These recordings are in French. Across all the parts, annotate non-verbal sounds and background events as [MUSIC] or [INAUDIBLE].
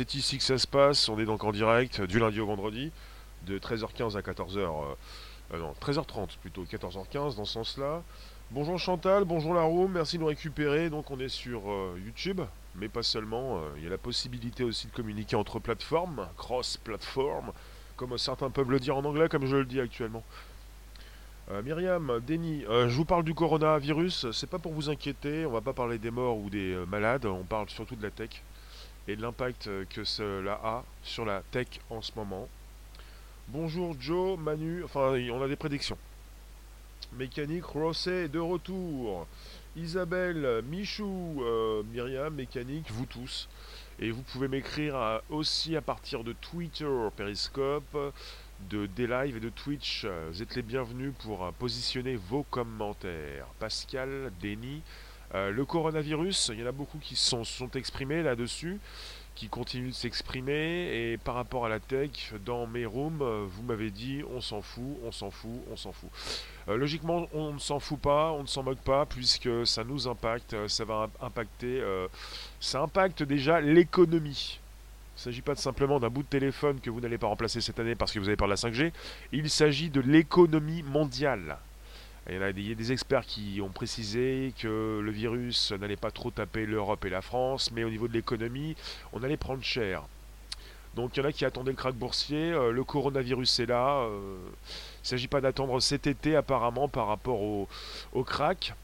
c'est ici que ça se passe. On est donc en direct du lundi au vendredi, de 13h15 à 14h. Euh, euh, non, 13h30 plutôt, 14h15 dans ce sens-là. Bonjour Chantal, bonjour la merci de nous récupérer. Donc on est sur euh, YouTube, mais pas seulement. Il y a la possibilité aussi de communiquer entre plateformes, cross-platform, comme certains peuvent le dire en anglais, comme je le dis actuellement. Euh, Myriam, Denis, euh, je vous parle du coronavirus, c'est pas pour vous inquiéter, on va pas parler des morts ou des euh, malades, on parle surtout de la tech et l'impact que cela a sur la tech en ce moment. Bonjour Joe, Manu, enfin on a des prédictions. Mécanique, Rosset de retour. Isabelle, Michou, Myriam, Mécanique, vous tous. Et vous pouvez m'écrire aussi à partir de Twitter, Periscope, de des lives et de Twitch. Vous êtes les bienvenus pour euh, positionner vos commentaires. Pascal, Denis, euh, le coronavirus, il y en a beaucoup qui sont, sont exprimés là-dessus, qui continuent de s'exprimer. Et par rapport à la tech, dans mes rooms, euh, vous m'avez dit on s'en fout, on s'en fout, on s'en fout. logiquement, on ne s'en fout pas, on ne s'en moque pas, puisque ça nous impacte, ça va impacter, ça impacte déjà l'économie. Il ne s'agit pas simplement d'un bout de téléphone que vous n'allez pas remplacer cette année parce que vous avez peur de la 5G. Il s'agit de l'économie mondiale. Il y, a des, des experts qui ont précisé que le virus n'allait pas trop taper l'Europe et la France, mais au niveau de l'économie, on allait prendre cher. Donc il y en a qui attendaient le krach boursier, euh, le coronavirus est là. Euh, il ne s'agit pas d'attendre cet été apparemment par rapport au, au crack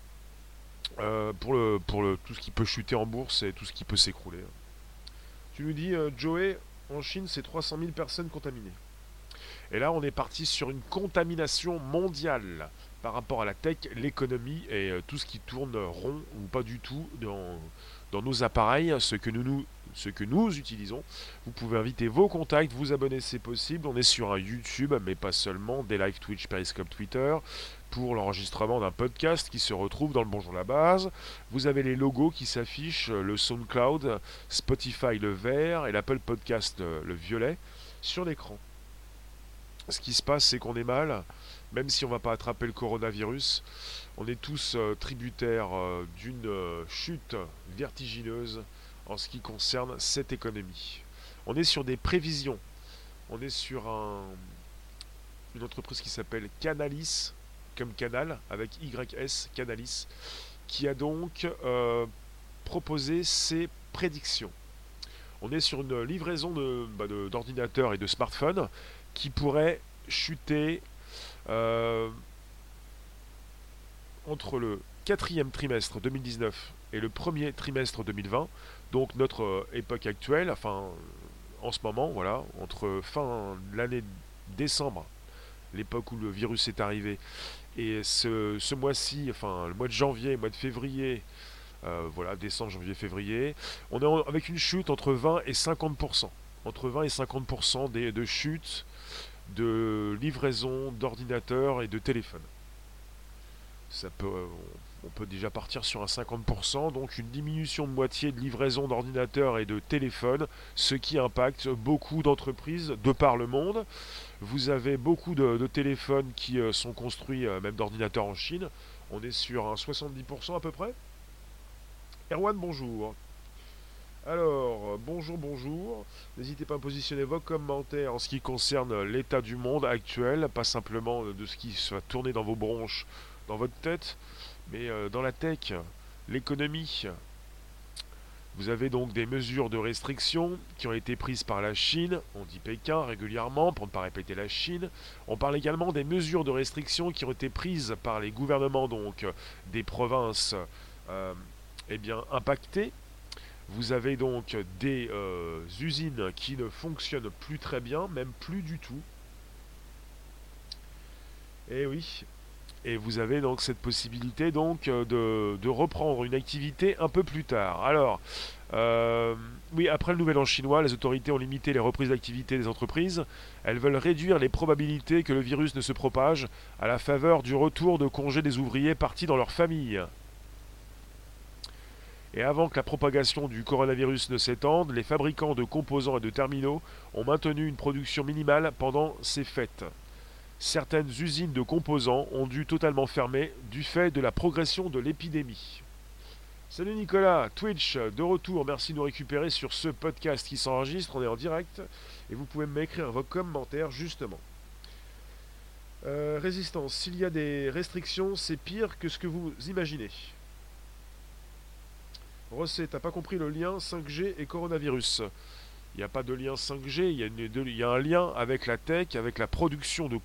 euh, pour, le, tout ce qui peut chuter en bourse et tout ce qui peut s'écrouler. Tu nous dis, Joey, en Chine, c'est 300 000 personnes contaminées. Et là, on est parti sur une contamination mondiale par rapport à la tech, l'économie et euh, tout ce qui tourne rond ou pas du tout dans, dans nos appareils, ce que nous, nous, ce que nous utilisons. Vous pouvez inviter vos contacts, vous abonner, c'est possible. On est sur un YouTube, mais pas seulement, des live Twitch, Periscope, Twitter pour l'enregistrement d'un podcast qui se retrouve dans le Bonjour la base. Vous avez les logos qui s'affichent, le SoundCloud, Spotify le vert et l'Apple Podcast le violet sur l'écran. Ce qui se passe, c'est qu'on est mal, même si on ne va pas attraper le coronavirus. On est tous euh, tributaires euh, d'une euh, chute vertigineuse en ce qui concerne cette économie. On est sur des prévisions. On est sur une entreprise qui s'appelle Canalis, comme canal, avec YS, Canalis, qui a donc proposé ses prédictions. On est sur une livraison bah, d'ordinateurs et de smartphones qui pourrait chuter euh, entre le quatrième trimestre 2019 et le premier trimestre 2020, donc notre euh, époque actuelle, enfin en ce moment, voilà, entre fin l'année décembre, l'époque où le virus est arrivé, et ce, mois-ci, enfin le mois de janvier, mois de février, euh, voilà, décembre, janvier, février, on est avec une chute entre 20 et 50%. Entre 20 et 50% des, de chute de livraison d'ordinateurs et de téléphones. Ça peut, on peut déjà partir sur un 50%, donc une diminution de moitié de livraison d'ordinateurs et de téléphones, ce qui impacte beaucoup d'entreprises de par le monde. Vous avez beaucoup de, téléphones qui euh, sont construits, euh, même d'ordinateurs en Chine. On est sur un 70% à peu près. Erwan, bonjour. Alors, bonjour, bonjour. N'hésitez pas à positionner vos commentaires en ce qui concerne l'état du monde actuel, pas simplement de ce qui se va tourner dans vos bronches, dans votre tête, mais euh, dans la tech, l'économie, vous avez donc des mesures de restriction qui ont été prises par la Chine, on dit Pékin régulièrement pour ne pas répéter la Chine. On parle également des mesures de restriction qui ont été prises par les gouvernements donc des provinces euh, eh bien, impactées. Vous avez donc des euh, usines qui ne fonctionnent plus très bien, même plus du tout. Et eh oui, et vous avez donc cette possibilité donc euh, de, reprendre une activité un peu plus tard. Alors, euh, oui, après le nouvel an chinois, les autorités ont limité les reprises d'activité des entreprises. Elles veulent réduire les probabilités que le virus ne se propage à la faveur du retour de congés des ouvriers partis dans leur famille. Et avant que la propagation du coronavirus ne s'étende, les fabricants de composants et de terminaux ont maintenu une production minimale pendant ces fêtes certaines usines de composants ont dû totalement fermer du fait de la progression de l'épidémie. Salut Nicolas, Twitch, de retour, merci de nous récupérer sur ce podcast qui s'enregistre, on est en direct, et vous pouvez m'écrire vos commentaires justement. Euh, résistance, s'il y a des restrictions, c'est pire que ce que vous imaginez. Rosset, t'as pas compris le lien 5G et coronavirus il n'y a pas de lien 5G, il y, a un lien avec la tech, avec la production de,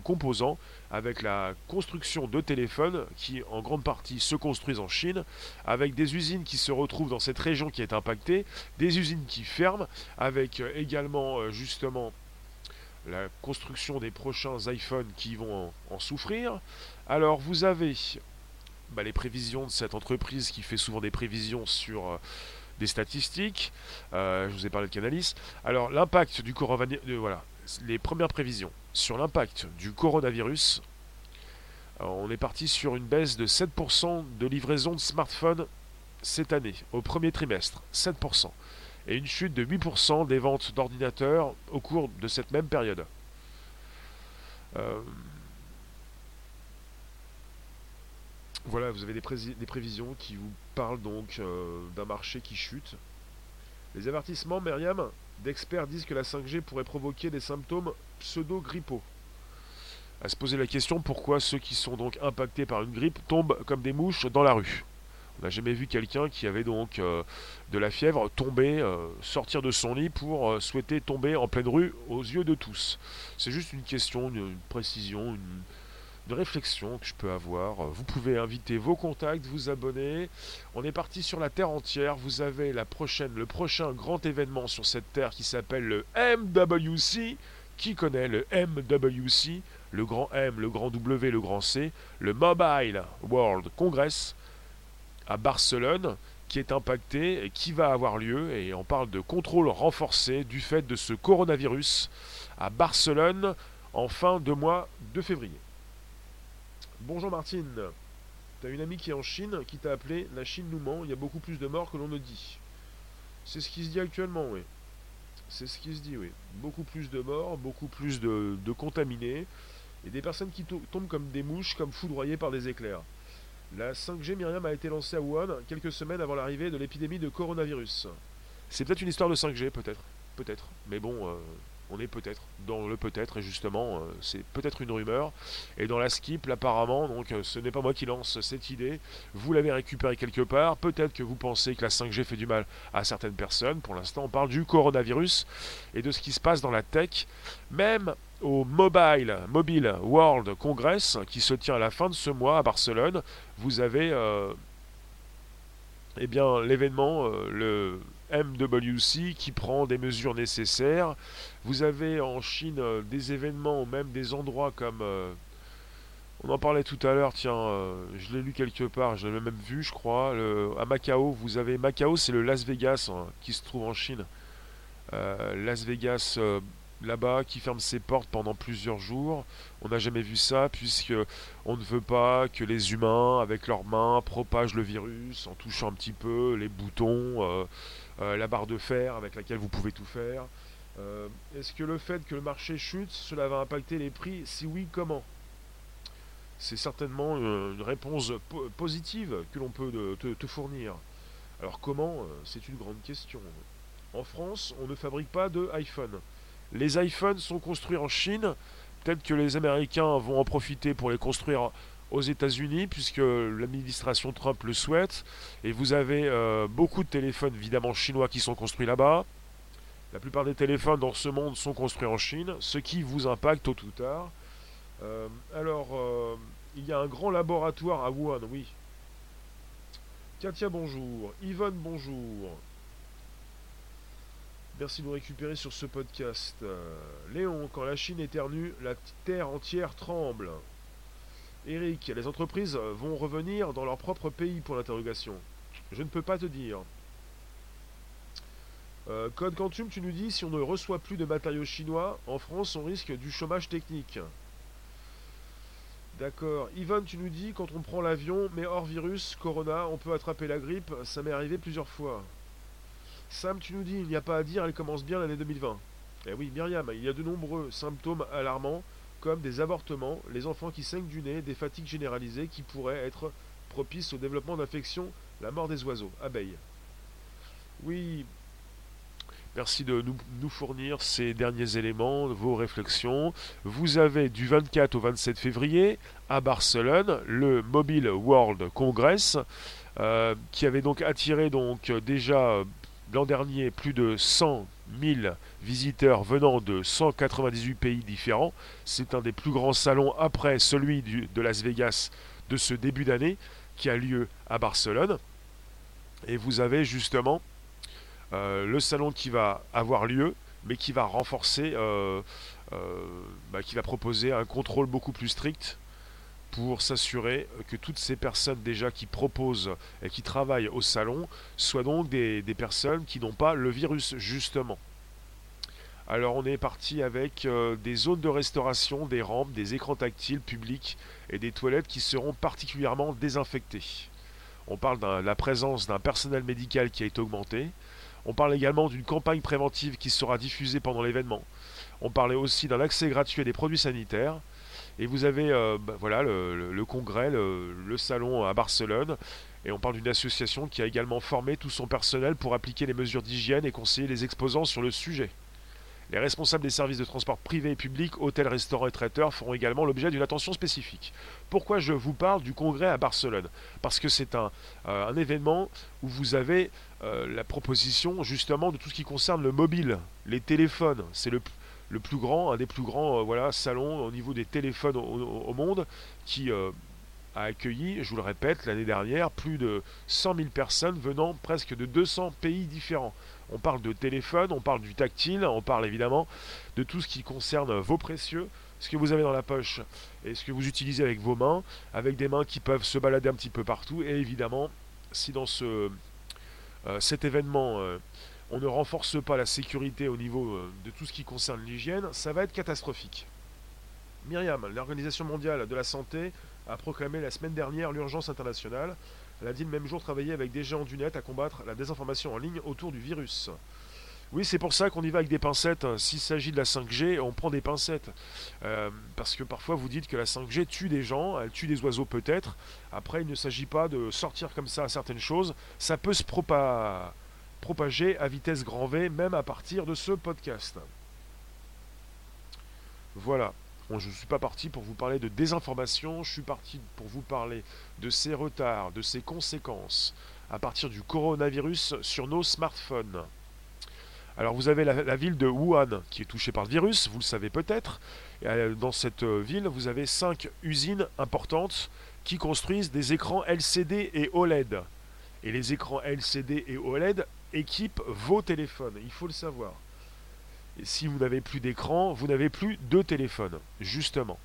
composants, avec la construction de téléphones qui en grande partie se construisent en Chine, avec des usines qui se retrouvent dans cette région qui est impactée, des usines qui ferment, avec euh, également euh, justement la construction des prochains iPhones qui vont en, souffrir. Alors vous avez bah, les prévisions de cette entreprise qui fait souvent des prévisions sur... Euh, des statistiques. Euh, je vous ai parlé de Canalis. Alors, l'impact du coronavirus. voilà, les premières prévisions sur l'impact du coronavirus. Euh, on est parti sur une baisse de 7% de livraison de smartphones cette année, au premier trimestre. 7%. Et une chute de 8% des ventes d'ordinateurs au cours de cette même période. Euh, Voilà, vous avez des, prévisions qui vous parlent donc euh, d'un marché qui chute. Les avertissements, Myriam, d'experts disent que la 5G pourrait provoquer des symptômes pseudo-grippaux. À se poser la question pourquoi ceux qui sont donc impactés par une grippe tombent comme des mouches dans la rue? On n'a jamais vu quelqu'un qui avait donc euh, de la fièvre tomber, euh, sortir de son lit pour souhaiter tomber en pleine rue aux yeux de tous. C'est juste une question, une précision, une, de réflexion que je peux avoir. Vous pouvez inviter vos contacts, vous abonner. On est parti sur la Terre entière. Vous avez la prochaine, le prochain grand événement sur cette Terre qui s'appelle le MWC. Qui connaît le MWC Le grand M, le grand W, le grand C. Le Mobile World Congress à Barcelone qui est impacté et qui va avoir lieu. Et on parle de contrôle renforcé du fait de ce coronavirus à Barcelone en fin de mois de février. Bonjour Martine. T'as une amie qui est en Chine qui t'a appelé La Chine nous ment, il y a beaucoup plus de morts que l'on ne dit. C'est ce qui se dit actuellement, oui. C'est ce qui se dit, oui. Beaucoup plus de morts, beaucoup plus de, contaminés, et des personnes qui tombent comme des mouches, comme foudroyées par des éclairs. La 5G Myriam a été lancée à Wuhan quelques semaines avant l'arrivée de l'épidémie de coronavirus. C'est peut-être une histoire de 5G, peut-être. Peut-être. Mais bon, euh, on est peut-être dans le peut-être, et justement, euh, c'est peut-être une rumeur. Et dans la skip, apparemment, donc euh, ce n'est pas moi qui lance cette idée, vous l'avez récupérée quelque part, peut-être que vous pensez que la 5G fait du mal à certaines personnes, pour l'instant on parle du coronavirus et de ce qui se passe dans la tech, même au Mobile, World Congress, qui se tient à la fin de ce mois à Barcelone, vous avez euh, eh bien l'événement, le MWC qui prend des mesures nécessaires. Vous avez en Chine euh, des événements, même des endroits comme... Euh, on en parlait tout à l'heure, tiens, euh, je l'ai lu quelque part, je l'avais même vu, je crois. à Macao, vous avez Macao, c'est le Las Vegas hein, qui se trouve en Chine. Las Vegas, là-bas, qui ferme ses portes pendant plusieurs jours. On n'a jamais vu ça, puisque on ne veut pas que les humains, avec leurs mains, propagent le virus en touchant un petit peu les boutons. La barre de fer avec laquelle vous pouvez tout faire. Euh, est-ce que le fait que le marché chute, cela va impacter les prix? Si oui, comment? C'est certainement une réponse positive que l'on peut te, fournir. Alors comment? Euh, C'est une grande question. En France, on ne fabrique pas de iPhone. Les iPhones sont construits en Chine. Peut-être que les Américains vont en profiter pour les construire aux États-Unis, puisque l'administration Trump le souhaite. Et vous avez euh, beaucoup de téléphones, évidemment, chinois qui sont construits là-bas. La plupart des téléphones dans ce monde sont construits en Chine, ce qui vous impacte tôt ou tard. Euh, alors, euh, il y a un grand laboratoire à Wuhan, oui. Katia, bonjour. Yvonne, bonjour. Merci de nous récupérer sur ce podcast. Léon, quand la Chine éternue, la terre entière tremble. Eric, les entreprises vont revenir dans leur propre pays pour l'interrogation. Je ne peux pas te dire. Euh, Code Quantum, tu nous dis, si on ne reçoit plus de matériaux chinois, en France, on risque du chômage technique. D'accord. Yvonne, tu nous dis, quand on prend l'avion, mais hors virus, corona, on peut attraper la grippe, ça m'est arrivé plusieurs fois. Sam, tu nous dis, il n'y a pas à dire, elle commence bien l'année 2020. Eh oui, Myriam, il y a de nombreux symptômes alarmants comme des avortements, les enfants qui saignent du nez, des fatigues généralisées qui pourraient être propices au développement d'infections La mort des oiseaux, abeilles. Oui, Merci de nous, fournir ces derniers éléments, vos réflexions. Vous avez du 24 au 27 février à Barcelone le Mobile World Congress euh, qui avait donc attiré donc déjà l'an dernier plus de 100 000 visiteurs venant de 198 pays différents. C'est un des plus grands salons après celui de Las Vegas de ce début d'année qui a lieu à Barcelone. Et vous avez justement euh, le salon qui va avoir lieu, mais qui va renforcer, euh, euh, bah, qui va proposer un contrôle beaucoup plus strict pour s'assurer que toutes ces personnes déjà qui proposent et qui travaillent au salon soient donc des, personnes qui n'ont pas le virus justement. Alors on est parti avec des zones de restauration, des rampes, des écrans tactiles publics et des toilettes qui seront particulièrement désinfectées. On parle de la présence d'un personnel médical qui a été augmenté, on parle également d'une campagne préventive qui sera diffusée pendant l'événement. On parlait aussi d'un accès gratuit à des produits sanitaires. Et vous avez euh, bah, voilà, le, congrès, le, salon à Barcelone. Et on parle d'une association qui a également formé tout son personnel pour appliquer les mesures d'hygiène et conseiller les exposants sur le sujet. Les responsables des services de transport privés et publics, hôtels, restaurants et traiteurs feront également l'objet d'une attention spécifique. Pourquoi je vous parle du congrès à Barcelone? Parce que c'est un, euh, un, événement où vous avez euh, la proposition justement de tout ce qui concerne le mobile, les téléphones. C'est le, le, plus grand, un des plus grands euh, voilà, salons au niveau des téléphones au, monde qui euh, a accueilli, je vous le répète, l'année dernière, plus de 100 000 personnes venant presque de 200 pays différents. On parle de téléphone, on parle du tactile, on parle évidemment de tout ce qui concerne vos précieux, ce que vous avez dans la poche et ce que vous utilisez avec vos mains, avec des mains qui peuvent se balader un petit peu partout. Et évidemment, si dans ce euh, cet événement, on ne renforce pas la sécurité au niveau euh, de tout ce qui concerne l'hygiène, ça va être catastrophique. Myriam, l'Organisation mondiale de la santé, a proclamé la semaine dernière l'urgence internationale. Elle a dit le même jour travailler avec des géants du net à combattre la désinformation en ligne autour du virus. Oui, c'est pour ça qu'on y va avec des pincettes. S'il s'agit de la 5G, on prend des pincettes. Euh, parce que parfois vous dites que la 5G tue des gens, elle tue des oiseaux peut-être. Après, il ne s'agit pas de sortir comme ça à certaines choses. Ça peut se propager à vitesse grand V, même à partir de ce podcast. Voilà. Je ne suis pas parti pour vous parler de désinformation, je suis parti pour vous parler de ces retards, de ces conséquences à partir du coronavirus sur nos smartphones. Alors vous avez la, ville de Wuhan qui est touchée par le virus, vous le savez peut-être. Euh, dans cette euh, ville, vous avez cinq usines importantes qui construisent des écrans LCD et OLED. Et les écrans LCD et OLED équipent vos téléphones, il faut le savoir. Et si vous n'avez plus d'écran, vous n'avez plus de téléphone, justement.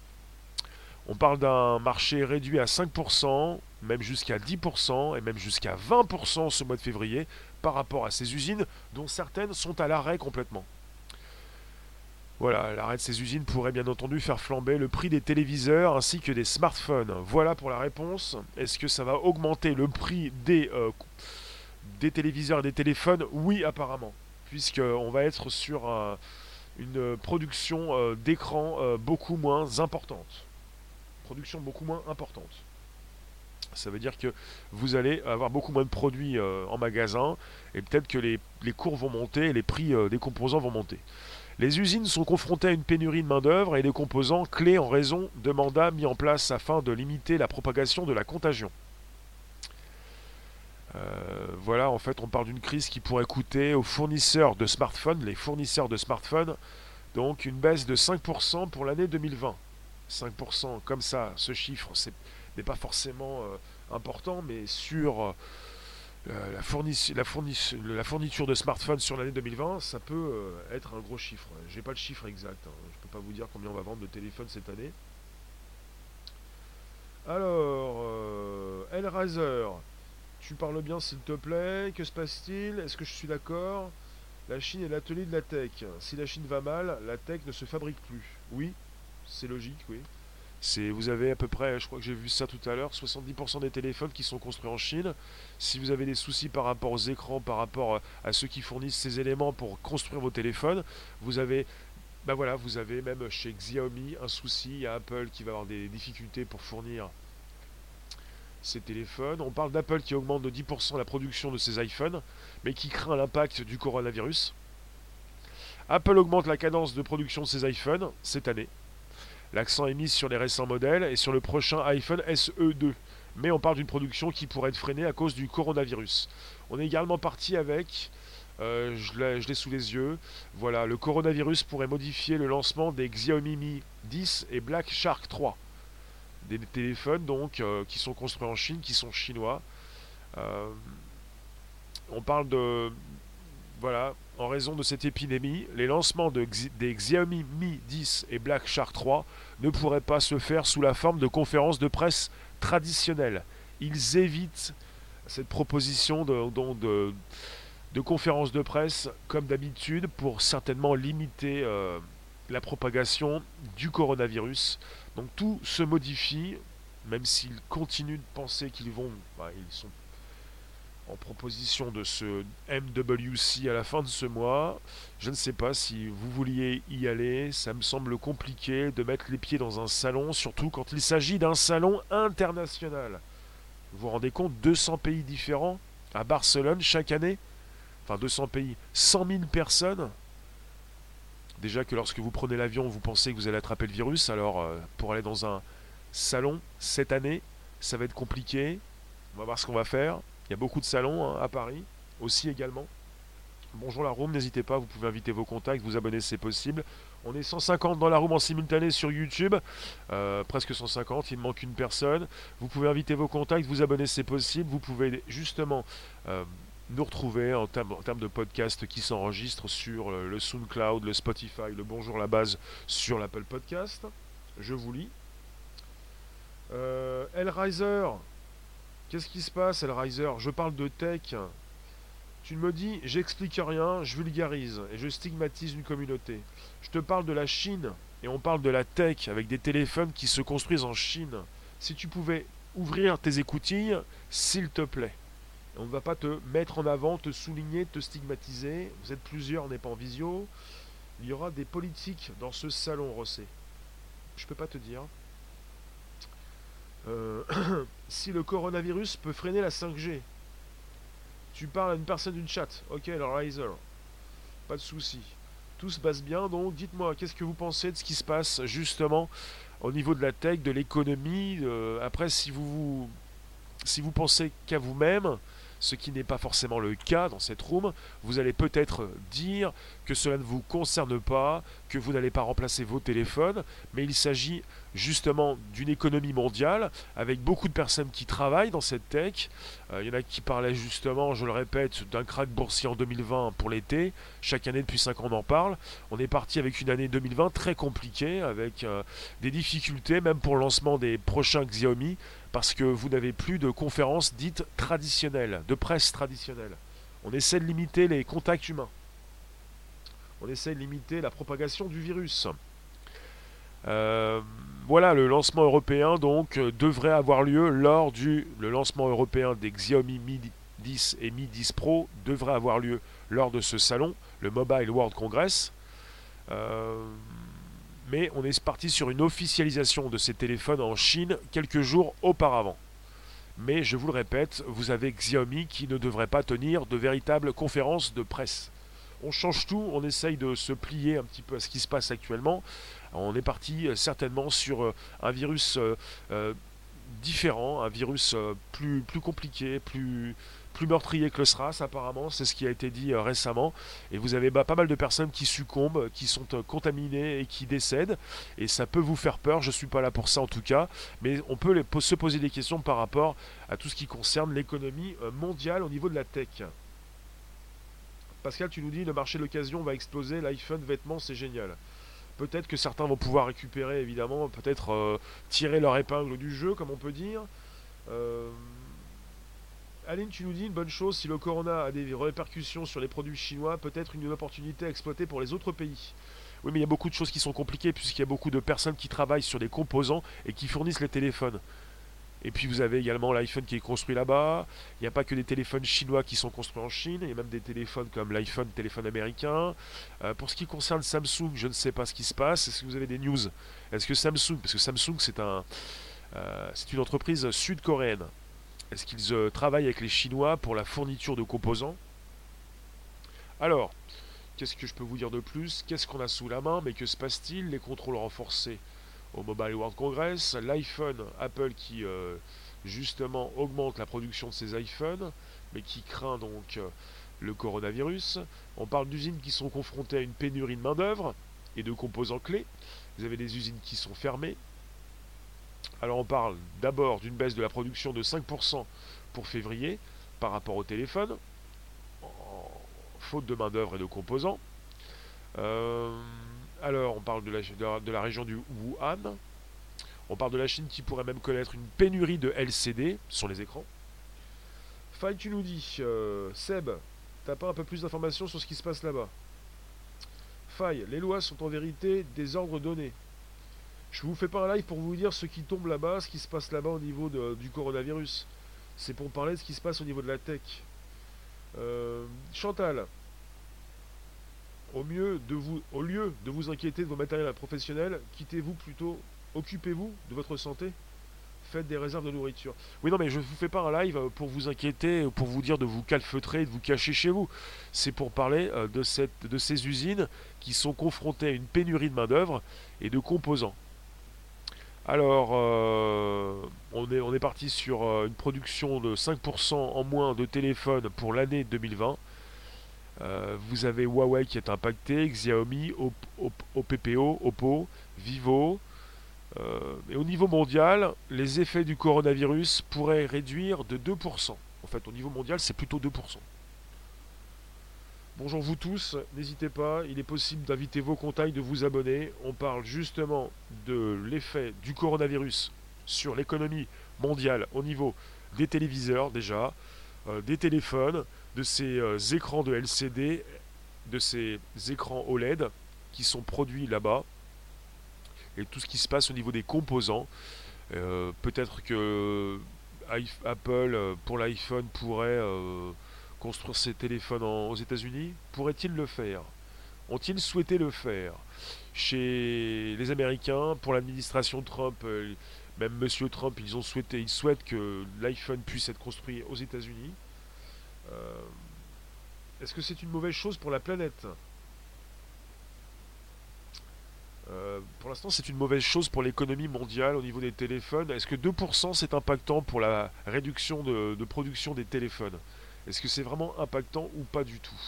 On parle d'un marché réduit à 5%, même jusqu'à 10% et même jusqu'à 20% ce mois de février par rapport à ces usines dont certaines sont à l'arrêt complètement. Voilà, l'arrêt de ces usines pourrait bien entendu faire flamber le prix des téléviseurs ainsi que des smartphones. Voilà pour la réponse. Est-ce que ça va augmenter le prix des, euh, des téléviseurs et des téléphones Oui, apparemment. Puisqu'on va être sur une production euh, d'écran euh, beaucoup moins importante. Production beaucoup moins importante. Ça veut dire que vous allez avoir beaucoup moins de produits euh, en magasin et peut-être que les, cours vont monter et les prix euh, des composants vont monter. Les usines sont confrontées à une pénurie de main-d'œuvre et des composants clés en raison de mandats mis en place afin de limiter la propagation de la contagion. Euh, voilà, en fait, on parle d'une crise qui pourrait coûter aux fournisseurs de smartphones, les fournisseurs de smartphones, donc une baisse de 5% pour l'année 2020. 5% comme ça, ce chiffre, n'est pas forcément euh, important, mais sur euh, la, fourniture de smartphones sur l'année 2020, ça peut être un gros chiffre. J'ai pas le chiffre exact. Hein. Je peux pas vous dire combien on va vendre de téléphones cette année. Alors, euh, tu parles bien s'il te plaît. Que se passe-t-il? Est-ce que je suis d'accord? La Chine est l'atelier de la tech. Si la Chine va mal, la tech ne se fabrique plus. Oui, c'est logique, oui. C'est, vous avez à peu près, je crois que j'ai vu ça tout à l'heure, 70% des téléphones qui sont construits en Chine. Si vous avez des soucis par rapport aux écrans, par rapport à ceux qui fournissent ces éléments pour construire vos téléphones, vous avez, ben voilà, vous avez même chez Xiaomi un souci. Il y a Apple qui va avoir des difficultés pour fournir ces téléphones. On parle d'Apple qui augmente de 10% la production de ses iPhones, mais qui craint l'impact du coronavirus. Apple augmente la cadence de production de ses iPhones cette année. L'accent est mis sur les récents modèles et sur le prochain iPhone SE2. Mais on parle d'une production qui pourrait être freinée à cause du coronavirus. On est également parti avec, euh, je l'ai sous les yeux, voilà, le coronavirus pourrait modifier le lancement des Xiaomi Mi 10 et Black Shark 3. Des téléphones donc euh, qui sont construits en Chine, qui sont chinois. Euh, on parle de, voilà, en raison de cette épidémie, les lancements de, des Xiaomi Mi 10 et Black Shark 3 ne pourraient pas se faire sous la forme de conférences de presse traditionnelles. Ils évitent cette proposition de, conférences de presse comme d'habitude pour certainement limiter euh, la propagation du coronavirus. Donc tout se modifie, même s'ils continuent de penser qu'ils vont, bah, ils sont en proposition de ce MWC à la fin de ce mois. Je ne sais pas si vous vouliez y aller, ça me semble compliqué de mettre les pieds dans un salon, surtout quand il s'agit d'un salon international. Vous vous rendez compte, 200 pays différents à Barcelone chaque année? Enfin 200 pays, 100 000 personnes? Déjà que lorsque vous prenez l'avion, vous pensez que vous allez attraper le virus, alors euh, pour aller dans un salon cette année, ça va être compliqué. On va voir ce qu'on va faire. Il y a beaucoup de salons hein, à Paris, aussi également. Bonjour la room, n'hésitez pas, vous pouvez inviter vos contacts, vous abonner si c'est possible. On est 150 dans la room en simultané sur YouTube, euh, presque 150, il manque une personne. Vous pouvez inviter vos contacts, vous abonner c'est possible. Vous pouvez justement euh, nous retrouver en termes, de podcasts qui s'enregistrent sur le, le SoundCloud, le Spotify, le Bonjour la base sur l'Apple Podcast. Je vous lis. Euh, Riser, Qu'est-ce qui se passe, Riser Je parle de tech. Tu me dis, j'explique rien, je vulgarise et je stigmatise une communauté. Je te parle de la Chine et on parle de la tech avec des téléphones qui se construisent en Chine. Si tu pouvais ouvrir tes écoutilles, s'il te plaît. On ne va pas te mettre en avant, te souligner, te stigmatiser. Vous êtes plusieurs, on n'est pas en visio. Il y aura des politiques dans ce salon, Rossé. Je peux pas te dire. Euh, [CLEARS THROAT] si le coronavirus peut freiner la 5G. Tu parles à une personne d'une chat. Ok, le Riser. Pas de souci. Tout se passe bien, donc dites-moi, qu'est-ce que vous pensez de ce qui se passe justement au niveau de la tech, de l'économie Après, si vous, si vous pensez qu'à vous-même, ce qui n'est pas forcément le cas dans cette room. Vous allez peut-être dire que cela ne vous concerne pas, que vous n'allez pas remplacer vos téléphones, mais il s'agit justement d'une économie mondiale avec beaucoup de personnes qui travaillent dans cette tech. Euh, il y en a qui parlaient justement, je le répète, d'un crack boursier en 2020 pour l'été. Chaque année depuis 5 ans on en parle. On est parti avec une année 2020 très compliquée avec euh, des difficultés même pour le lancement des prochains Xiaomi parce que vous n'avez plus de conférences dites traditionnelles, de presse traditionnelle. On essaie de limiter les contacts humains. On essaie de limiter la propagation du virus. Euh, voilà, le lancement européen donc devrait avoir lieu lors du le lancement européen des Xiaomi Mi 10 et Mi 10 Pro devrait avoir lieu lors de ce salon, le Mobile World Congress. Euh, mais on est parti sur une officialisation de ces téléphones en Chine quelques jours auparavant. Mais je vous le répète, vous avez Xiaomi qui ne devrait pas tenir de véritables conférences de presse. On change tout, on essaye de se plier un petit peu à ce qui se passe actuellement. On est parti euh, certainement sur euh, un virus euh, différent, un virus plus, plus compliqué, plus, plus meurtrier que le SRAS apparemment, c'est ce qui a été dit euh, récemment. Et vous avez bah, pas mal de personnes qui succombent, qui sont euh, contaminées et qui décèdent. Et ça peut vous faire peur, je suis pas là pour ça en tout cas. Mais on peut se poser des questions par rapport à tout ce qui concerne l'économie euh, mondiale au niveau de la tech. Pascal, tu nous dis le marché de l'occasion va exploser, l'iPhone, vêtements, c'est génial. Peut-être que certains vont pouvoir récupérer, évidemment, peut-être tirer leur épingle du jeu, comme on peut dire. Aline, tu nous dis une bonne chose, si le corona a des répercussions sur les produits chinois, peut-être une opportunité à exploiter pour les autres pays. Oui, mais il y a beaucoup de choses qui sont compliquées, puisqu'il y a beaucoup de personnes qui travaillent sur des composants et qui fournissent les téléphones. Et puis vous avez également l'iPhone qui est construit là-bas. Il n'y a pas que des téléphones chinois qui sont construits en Chine, il y a même des téléphones comme l'iPhone, téléphone américain. Euh, pour ce qui concerne Samsung, je ne sais pas ce qui se passe. Est-ce que vous avez des news? Est-ce que Samsung, parce que Samsung c'est euh, c'est une entreprise sud-coréenne, Est-ce qu'ils euh, travaillent avec les Chinois pour la fourniture de composants? Alors, qu'est-ce que je peux vous dire de plus? Qu'est-ce qu'on a sous la main Mais que se passe-t-il? Les contrôles renforcés au Mobile World Congress, l'iPhone, Apple qui euh, justement augmente la production de ses iPhones, mais qui craint donc euh, le coronavirus. On parle d'usines qui sont confrontées à une pénurie de main-d'œuvre et de composants clés. Vous avez des usines qui sont fermées. Alors on parle d'abord d'une baisse de la production de 5% pour février par rapport au téléphone, faute de main-d'œuvre et de composants. Euh, alors on parle de la, région du Wuhan. On parle de la Chine qui pourrait même connaître une pénurie de LCD sur les écrans. Faille, tu nous dis, euh, Seb, t'as pas un peu plus d'informations sur ce qui se passe là-bas? Faille, les lois sont en vérité des ordres donnés. Je vous fais pas un live pour vous dire ce qui tombe là-bas, ce qui se passe là-bas au niveau du coronavirus. C'est pour parler de ce qui se passe au niveau de la tech. Euh, Chantal, au, mieux au lieu de vous inquiéter de vos matériels professionnels, quittez-vous plutôt, occupez-vous de votre santé faites des réserves de nourriture. Oui, non, mais je ne vous fais pas un live pour vous inquiéter, pour vous dire de vous calfeutrer, de vous cacher chez vous. C'est pour parler euh, de ces usines qui sont confrontées à une pénurie de main-d'œuvre et de composants. Alors, euh, on, est, parti sur euh, une production de 5% en moins de téléphones pour l'année 2020. vous avez Huawei qui est impacté, Xiaomi, OPPO, Oppo, Vivo, euh, et au niveau mondial, les effets du coronavirus pourraient réduire de 2%. En fait, au niveau mondial, c'est plutôt 2%. Bonjour vous tous, n'hésitez pas, il est possible d'inviter vos contacts, de vous abonner. On parle justement de l'effet du coronavirus sur l'économie mondiale au niveau des téléviseurs déjà, euh, des téléphones, de ces euh, écrans de LCD, de ces écrans OLED qui sont produits là-bas, et tout ce qui se passe au niveau des composants. Euh, peut-être que Apple, pour l'iPhone, pourrait construire ses téléphones aux États-Unis Pourrait-il le faire? Ont-ils souhaité le faire? Chez les Américains, pour l'administration Trump, même Monsieur Trump, ils ont souhaité, ils souhaitent que l'iPhone puisse être construit aux États-Unis. Est-ce que c'est une mauvaise chose pour la planète? Euh, pour l'instant, c'est une mauvaise chose pour l'économie mondiale au niveau des téléphones. Est-ce que 2% c'est impactant pour la réduction de, production des téléphones? Est-ce que c'est vraiment impactant ou pas du tout?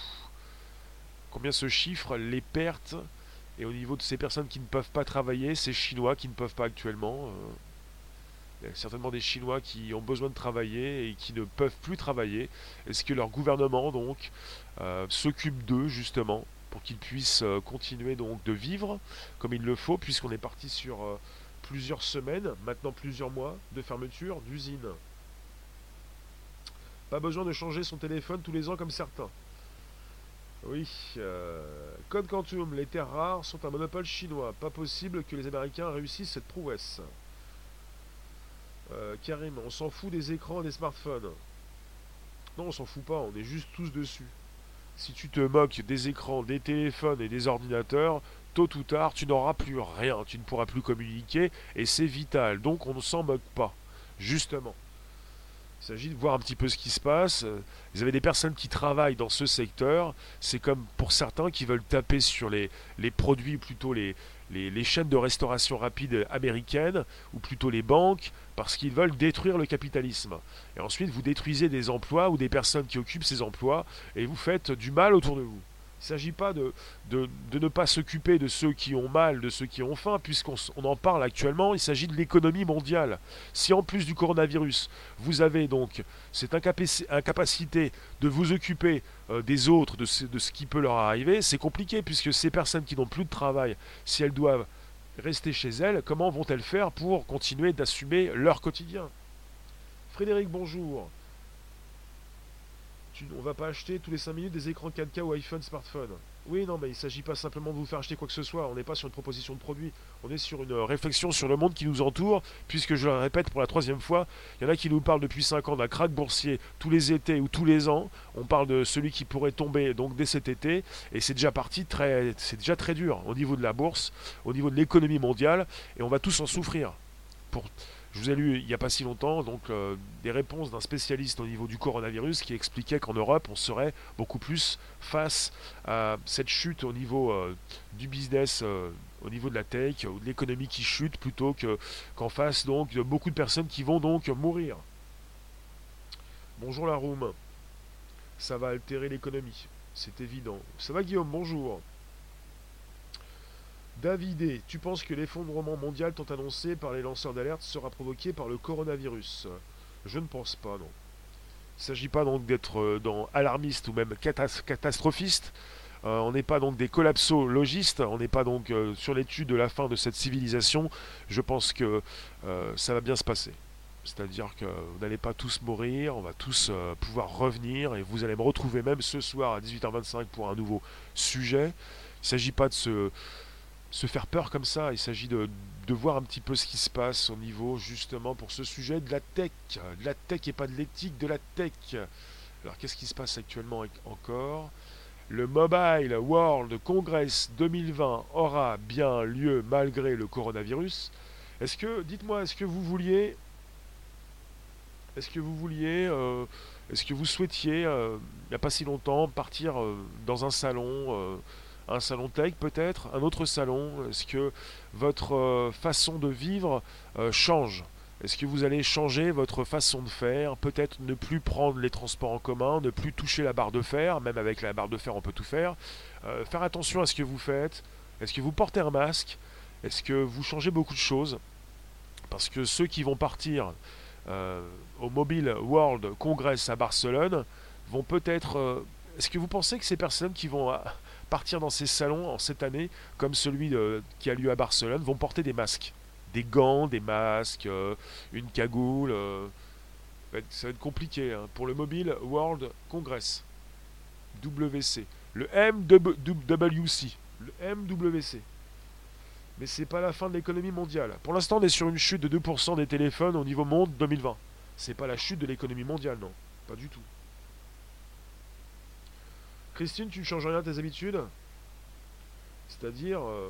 Combien se chiffrent les pertes Et au niveau de ces personnes qui ne peuvent pas travailler, ces Chinois qui ne peuvent pas actuellement euh, il y a certainement des Chinois qui ont besoin de travailler et qui ne peuvent plus travailler. Est-ce que leur gouvernement donc euh, s'occupe d'eux justement pour qu'ils puissent euh, continuer donc de vivre comme il le faut, puisqu'on est parti sur plusieurs semaines, maintenant plusieurs mois de fermeture d'usine? Pas besoin de changer son téléphone tous les ans comme certains. Oui, euh, Code Quantum, les terres rares sont un monopole chinois. Pas possible que les Américains réussissent cette prouesse. Karim, on s'en fout des écrans et des smartphones. Non, on s'en fout pas, on est juste tous dessus si tu te moques des écrans, des téléphones et des ordinateurs, tôt ou tard, tu n'auras plus rien, tu ne pourras plus communiquer, et c'est vital. Donc on ne s'en moque pas, justement. Il s'agit de voir un petit peu ce qui se passe. Vous avez des personnes qui travaillent dans ce secteur. C'est comme pour certains qui veulent taper sur les, les produits, plutôt les, les, chaînes de restauration rapide américaines, ou plutôt les banques, parce qu'ils veulent détruire le capitalisme. Et ensuite, vous détruisez des emplois ou des personnes qui occupent ces emplois, et vous faites du mal autour de vous. Il ne s'agit pas de, ne pas s'occuper de ceux qui ont mal, de ceux qui ont faim, puisqu'on en parle actuellement, il s'agit de l'économie mondiale. Si en plus du coronavirus, vous avez donc cette incapacité de vous occuper euh, des autres, de ce, de ce qui peut leur arriver, c'est compliqué, puisque ces personnes qui n'ont plus de travail, si elles doivent rester chez elles, comment vont-elles faire pour continuer d'assumer leur quotidien? Frédéric, bonjour on va pas acheter tous les 5 minutes des écrans 4K ou iPhone, smartphone. Oui, non, mais il ne s'agit pas simplement de vous faire acheter quoi que ce soit. On n'est pas sur une proposition de produit. On est sur une réflexion sur le monde qui nous entoure, puisque je le répète pour la troisième fois, il y en a qui nous parlent depuis 5 ans d'un krach boursier tous les étés ou tous les ans. On parle de celui qui pourrait tomber donc dès cet été, et c'est déjà parti très, c'est déjà très dur au niveau de la bourse, au niveau de l'économie mondiale, et on va tous en souffrir. Je vous ai lu il n'y a pas si longtemps donc des réponses d'un spécialiste au niveau du coronavirus qui expliquait qu'en Europe on serait beaucoup plus face à cette chute au niveau du business, au niveau de la tech, ou de l'économie qui chute plutôt qu'en face de beaucoup de personnes qui vont donc mourir. Bonjour la room. Ça va altérer l'économie, c'est évident. Ça va Guillaume, bonjour. David, tu penses que l'effondrement mondial tant annoncé par les lanceurs d'alerte sera provoqué par le coronavirus? Je ne pense pas, non. Il ne s'agit pas donc d'être euh, dans alarmiste ou même catastrophiste. Euh, on n'est pas donc des collapsologistes, on n'est pas donc euh, sur l'étude de la fin de cette civilisation. Je pense que ça va bien se passer. C'est-à-dire que vous n'allez pas tous mourir, on va tous pouvoir revenir et vous allez me retrouver même ce soir à 18h25 pour un nouveau sujet. Il ne s'agit pas de se, se, faire peur comme ça, il s'agit de, de, voir un petit peu ce qui se passe au niveau justement pour ce sujet de la tech. De la tech et pas de l'éthique, de la tech. Alors qu'est-ce qui se passe actuellement encore? Le Mobile World Congress 2020 aura bien lieu malgré le coronavirus. Est-ce que, dites-moi, est-ce que vous vouliez est-ce que vous vouliez, euh, est-ce que vous souhaitiez, euh, il n'y a pas si longtemps, partir euh, dans un salon, un salon tech peut-être, un autre salon? Est-ce que votre façon de vivre change? Est-ce que vous allez changer votre façon de faire? Peut-être ne plus prendre les transports en commun, ne plus toucher la barre de fer, même avec la barre de fer on peut tout faire. faire attention à ce que vous faites. Est-ce que vous portez un masque? Est-ce que vous changez beaucoup de choses? Parce que ceux qui vont partir euh, au Mobile World Congress à Barcelone vont peut-être... Euh, est-ce que vous pensez que ces personnes qui vont euh, partir dans ces salons en cette année, comme celui qui a lieu à Barcelone, vont porter des masques Des gants, des masques, une cagoule Ça va être compliqué hein, pour le Mobile World Congress. WC. Le MWC. Le MWC mais c'est pas la fin de l'économie mondiale. Pour l'instant, on est sur une chute de 2% des téléphones au niveau monde 2020. C'est pas la chute de l'économie mondiale, non. Pas du tout. Christine, tu ne changes rien à tes habitudes? C'est-à-dire, euh,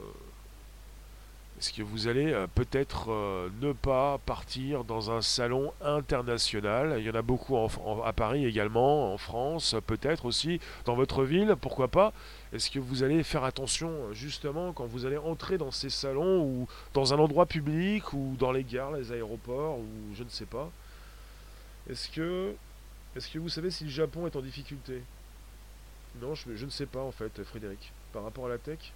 est-ce que vous allez euh, peut-être euh, ne pas partir dans un salon international? Il y en a beaucoup à Paris également, en France, peut-être aussi, dans votre ville, pourquoi pas? Est-ce que vous allez faire attention justement quand vous allez entrer dans ces salons ou dans un endroit public ou dans les gares, les aéroports ou je ne sais pas? Est-ce que, est que vous savez si le Japon est en difficulté? Non, je, ne sais pas en fait, Frédéric, par rapport à la tech.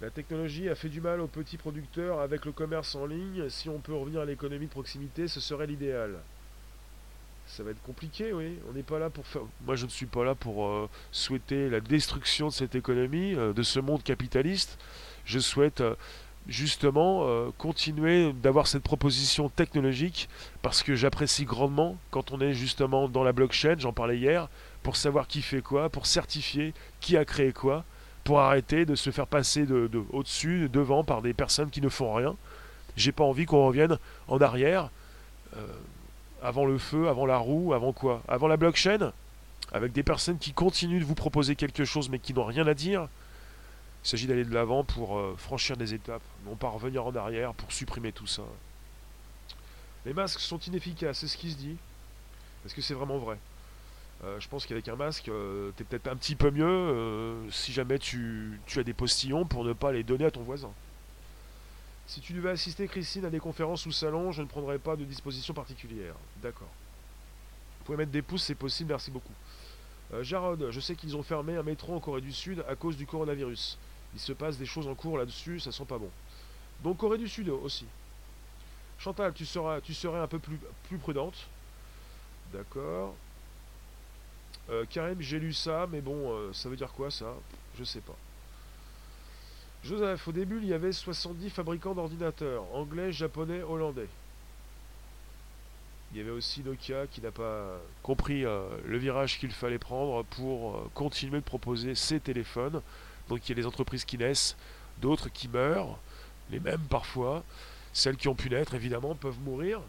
La technologie a fait du mal aux petits producteurs avec le commerce en ligne. Si on peut revenir à l'économie de proximité, ce serait l'idéal. Ça va être compliqué, oui. On n'est pas là pour faire. Moi, je ne suis pas là pour euh, souhaiter la destruction de cette économie, euh, de ce monde capitaliste. Je souhaite euh, justement continuer d'avoir cette proposition technologique parce que j'apprécie grandement quand on est justement dans la blockchain, j'en parlais hier, pour savoir qui fait quoi, pour certifier qui a créé quoi pour arrêter de se faire passer de, au-dessus, devant par des personnes qui ne font rien. J'ai pas envie qu'on revienne en arrière, euh, avant le feu, avant la roue, avant quoi? Avant la blockchain? Avec des personnes qui continuent de vous proposer quelque chose mais qui n'ont rien à dire. Il s'agit d'aller de l'avant pour euh, franchir des étapes, non pas revenir en arrière pour supprimer tout ça. Les masques sont inefficaces, c'est ce qui se dit. Est-ce que c'est vraiment vrai? Euh, je pense qu'avec un masque, euh, t'es peut-être un petit peu mieux euh, si jamais tu, as des postillons pour ne pas les donner à ton voisin. Si tu devais assister, Christine, à des conférences ou salons, je ne prendrais pas de disposition particulière. D'accord. Vous pouvez mettre des pouces, c'est possible, merci beaucoup. Jarod, je sais qu'ils ont fermé un métro en Corée du Sud à cause du coronavirus. Il se passe des choses en cours là-dessus, ça sent pas bon. Donc Corée du Sud aussi. Chantal, tu, seras, tu serais un peu plus, prudente. D'accord. Euh, Karim, j'ai lu ça, mais bon, euh, ça veut dire quoi ça? Je sais pas. Joseph, au début, il y avait 70 fabricants d'ordinateurs, anglais, japonais, hollandais. Il y avait aussi Nokia qui n'a pas compris euh, le virage qu'il fallait prendre pour continuer de proposer ses téléphones. Donc il y a des entreprises qui naissent, d'autres qui meurent, les mêmes parfois. Celles qui ont pu naître, évidemment, peuvent mourir.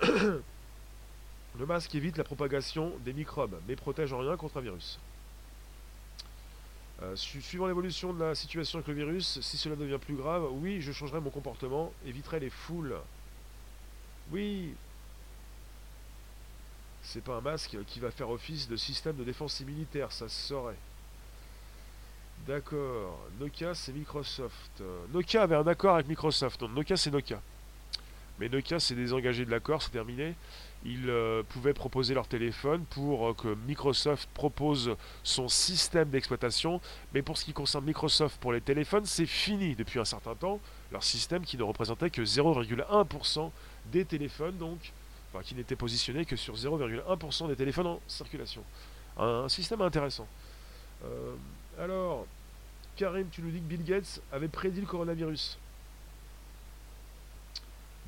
[COUGHS] Le masque évite la propagation des microbes, mais protège en rien contre un virus. Euh, suivant l'évolution de la situation avec le virus, si cela devient plus grave, oui, je changerai mon comportement, éviterai les foules. Oui. C'est pas un masque qui va faire office de système de défense immunitaire, ça se saurait. D'accord. Nokia, c'est Microsoft. Nokia avait un accord avec Microsoft. Non, Nokia, c'est Nokia. Mais Nokia s'est désengagé de l'accord, c'est terminé. Ils euh, pouvaient proposer leur téléphone pour euh, que Microsoft propose son système d'exploitation. Mais pour ce qui concerne Microsoft pour les téléphones, c'est fini depuis un certain temps. Leur système qui ne représentait que 0,1% des téléphones, donc, qui n'était positionné que sur 0,1% des téléphones en circulation. Un, système intéressant. Euh, alors, Karim, tu nous dis que Bill Gates avait prédit le coronavirus.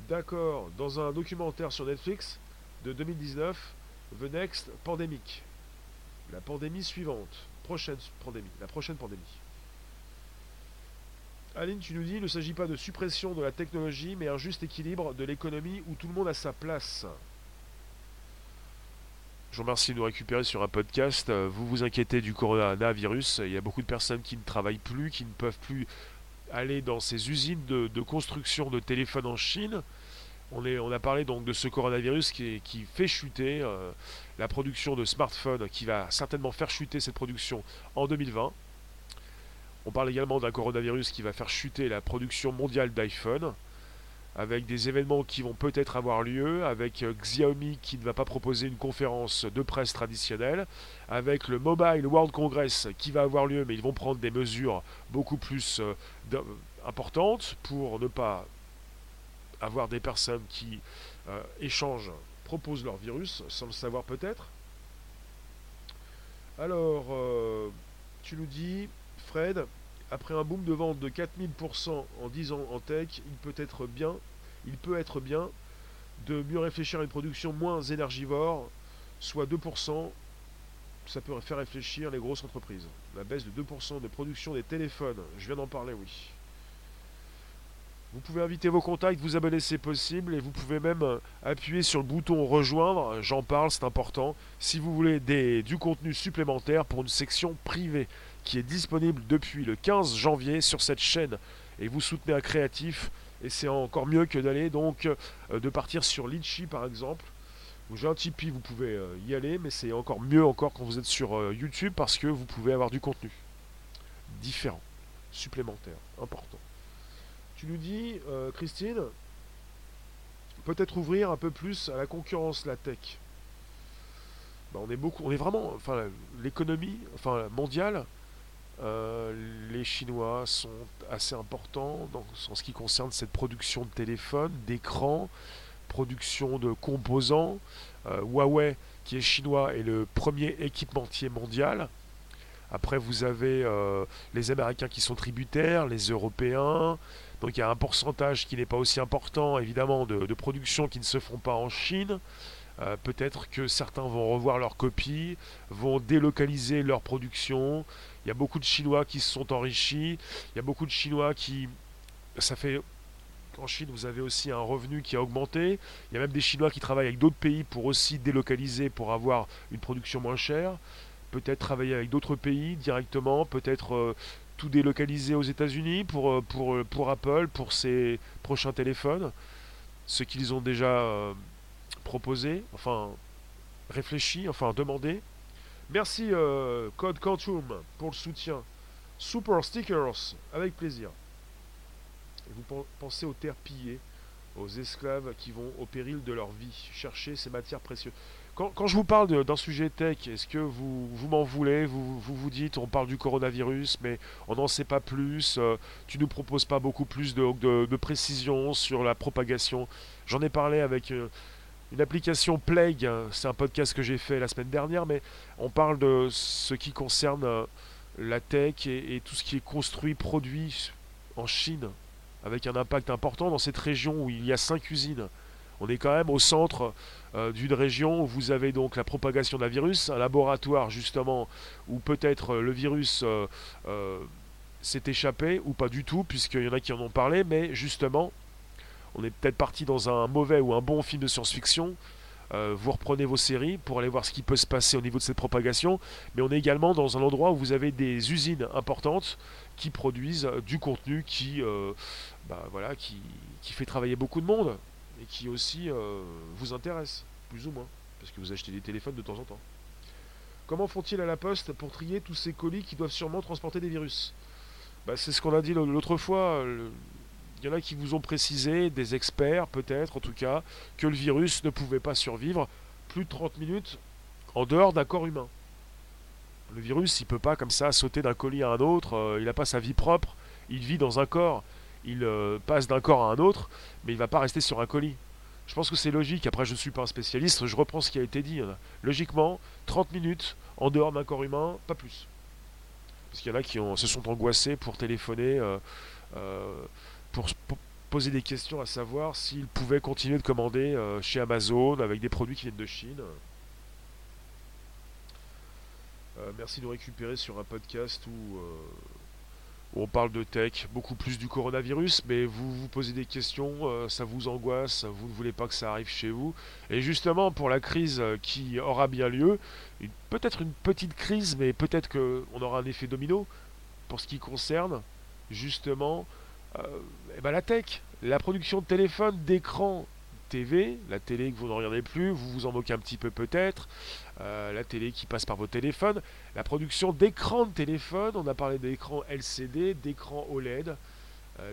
D'accord, dans un documentaire sur Netflix de 2019, The Next Pandemic. La pandémie suivante. Prochaine pandémie. La prochaine pandémie. Aline, tu nous dis, il ne s'agit pas de suppression de la technologie, mais un juste équilibre de l'économie où tout le monde a sa place. Je vous remercie de nous récupérer sur un podcast. Vous vous inquiétez du coronavirus. Il y a beaucoup de personnes qui ne travaillent plus, qui ne peuvent plus aller dans ces usines de, construction de téléphones en Chine. On, est, on, a parlé donc de ce coronavirus qui, qui fait chuter euh, la production de smartphones, qui va certainement faire chuter cette production en 2020. On parle également d'un coronavirus qui va faire chuter la production mondiale d'iPhone avec des événements qui vont peut-être avoir lieu, avec euh, Xiaomi qui ne va pas proposer une conférence de presse traditionnelle, avec le Mobile World Congress qui va avoir lieu, mais ils vont prendre des mesures beaucoup plus euh, importantes pour ne pas avoir des personnes qui euh, échangent, proposent leur virus, sans le savoir peut-être. Alors, tu nous dis, Fred, après un boom de vente de 4000% en 10 ans en tech, il peut être bien, il peut être bien de mieux réfléchir à une production moins énergivore, soit 2%. Ça peut faire réfléchir les grosses entreprises. La baisse de 2% de production des téléphones, je viens d'en parler, oui. Vous pouvez inviter vos contacts, vous abonner c'est possible et vous pouvez même euh, appuyer sur le bouton rejoindre, j'en parle, c'est important, si vous voulez du contenu supplémentaire pour une section privée qui est disponible depuis le 15 janvier sur cette chaîne et vous soutenez un créatif et c'est encore mieux que d'aller donc euh, de partir sur Litchi par exemple. J'ai un Tipeee, vous pouvez euh, y aller, mais c'est encore mieux encore quand vous êtes sur YouTube parce que vous pouvez avoir du contenu différent, supplémentaire, important. Tu nous dis, euh, Christine, peut-être ouvrir un peu plus à la concurrence, la tech. Bah, on est beaucoup, on est vraiment, enfin, l'économie, enfin, mondiale, euh, les Chinois sont assez importants en ce qui concerne cette production de téléphones, d'écrans, production de composants. Euh, Huawei, qui est chinois, est le premier équipementier mondial. Après, vous avez les Américains qui sont tributaires, les Européens, donc il y a un pourcentage qui n'est pas aussi important, évidemment, de, production qui ne se font pas en Chine. Euh, peut-être que certains vont revoir leurs copies, vont délocaliser leur production. Il y a beaucoup de Chinois qui se sont enrichis. Il y a beaucoup de Chinois qui... Ça fait... En Chine, vous avez aussi un revenu qui a augmenté. Il y a même des Chinois qui travaillent avec d'autres pays pour aussi délocaliser, pour avoir une production moins chère. Peut-être travailler avec d'autres pays directement, peut-être euh, tout délocalisé aux États-Unis pour, euh, pour, Apple, pour ses prochains téléphones, ce qu'ils ont déjà proposé, enfin réfléchi, enfin demandé. Merci Code Quantum pour le soutien. Super Stickers, avec plaisir. Vous pensez aux terres pillées, aux esclaves qui vont au péril de leur vie chercher ces matières précieuses. Quand, je vous parle d'un sujet tech, est-ce que vous, vous m'en voulez? Vous, vous, dites, on parle du coronavirus, mais on n'en sait pas plus, euh, tu ne nous proposes pas beaucoup plus de, de, précision sur la propagation. J'en ai parlé avec euh, une application Plague, hein, c'est un podcast que j'ai fait la semaine dernière, mais on parle de ce qui concerne euh, la tech et, tout ce qui est construit, produit en Chine, avec un impact important dans cette région où il y a cinq usines. On est quand même au centre euh, d'une région où vous avez donc la propagation d'un virus, un laboratoire justement où peut-être euh, le virus euh, s'est échappé ou pas du tout, puisqu'il y en a qui en ont parlé, mais justement, on est peut-être parti dans un mauvais ou un bon film de science-fiction. vous reprenez vos séries pour aller voir ce qui peut se passer au niveau de cette propagation, mais on est également dans un endroit où vous avez des usines importantes qui produisent du contenu qui, bah, qui, qui fait travailler beaucoup de monde et qui aussi euh, vous intéresse, plus ou moins, parce que vous achetez des téléphones de temps en temps. Comment font-ils à la poste pour trier tous ces colis qui doivent sûrement transporter des virus? Bah, C'est ce qu'on a dit l'autre fois. Il y en a qui vous ont précisé, des experts peut-être en tout cas, que le virus ne pouvait pas survivre plus de 30 minutes en dehors d'un corps humain. Le virus, il peut pas comme ça sauter d'un colis à un autre, euh, il n'a pas sa vie propre, il vit dans un corps, il euh, passe d'un corps à un autre, mais il va pas rester sur un colis. Je pense que c'est logique, après je ne suis pas un spécialiste, je reprends ce qui a été dit. Hein. Logiquement, 30 minutes en dehors d'un corps humain, pas plus. Parce qu'il y en a qui se sont angoissés pour téléphoner, euh, pour, poser des questions à savoir s'ils pouvaient continuer de commander chez Amazon avec des produits qui viennent de Chine. Euh, merci de nous récupérer sur un podcast où, euh, où, on parle de tech, beaucoup plus du coronavirus, mais vous vous posez des questions, euh, ça vous angoisse, vous ne voulez pas que ça arrive chez vous. Et justement, pour la crise qui aura bien lieu, peut-être une petite crise, mais peut-être qu'on aura un effet domino pour ce qui concerne justement eh ben la tech, la production de téléphones, d'écrans, TV, la télé que vous ne regardez plus, vous vous en moquez un petit peu peut-être, euh, la télé qui passe par vos téléphones, la production d'écrans de téléphone, on a parlé d'écrans LCD, d'écrans OLED, euh,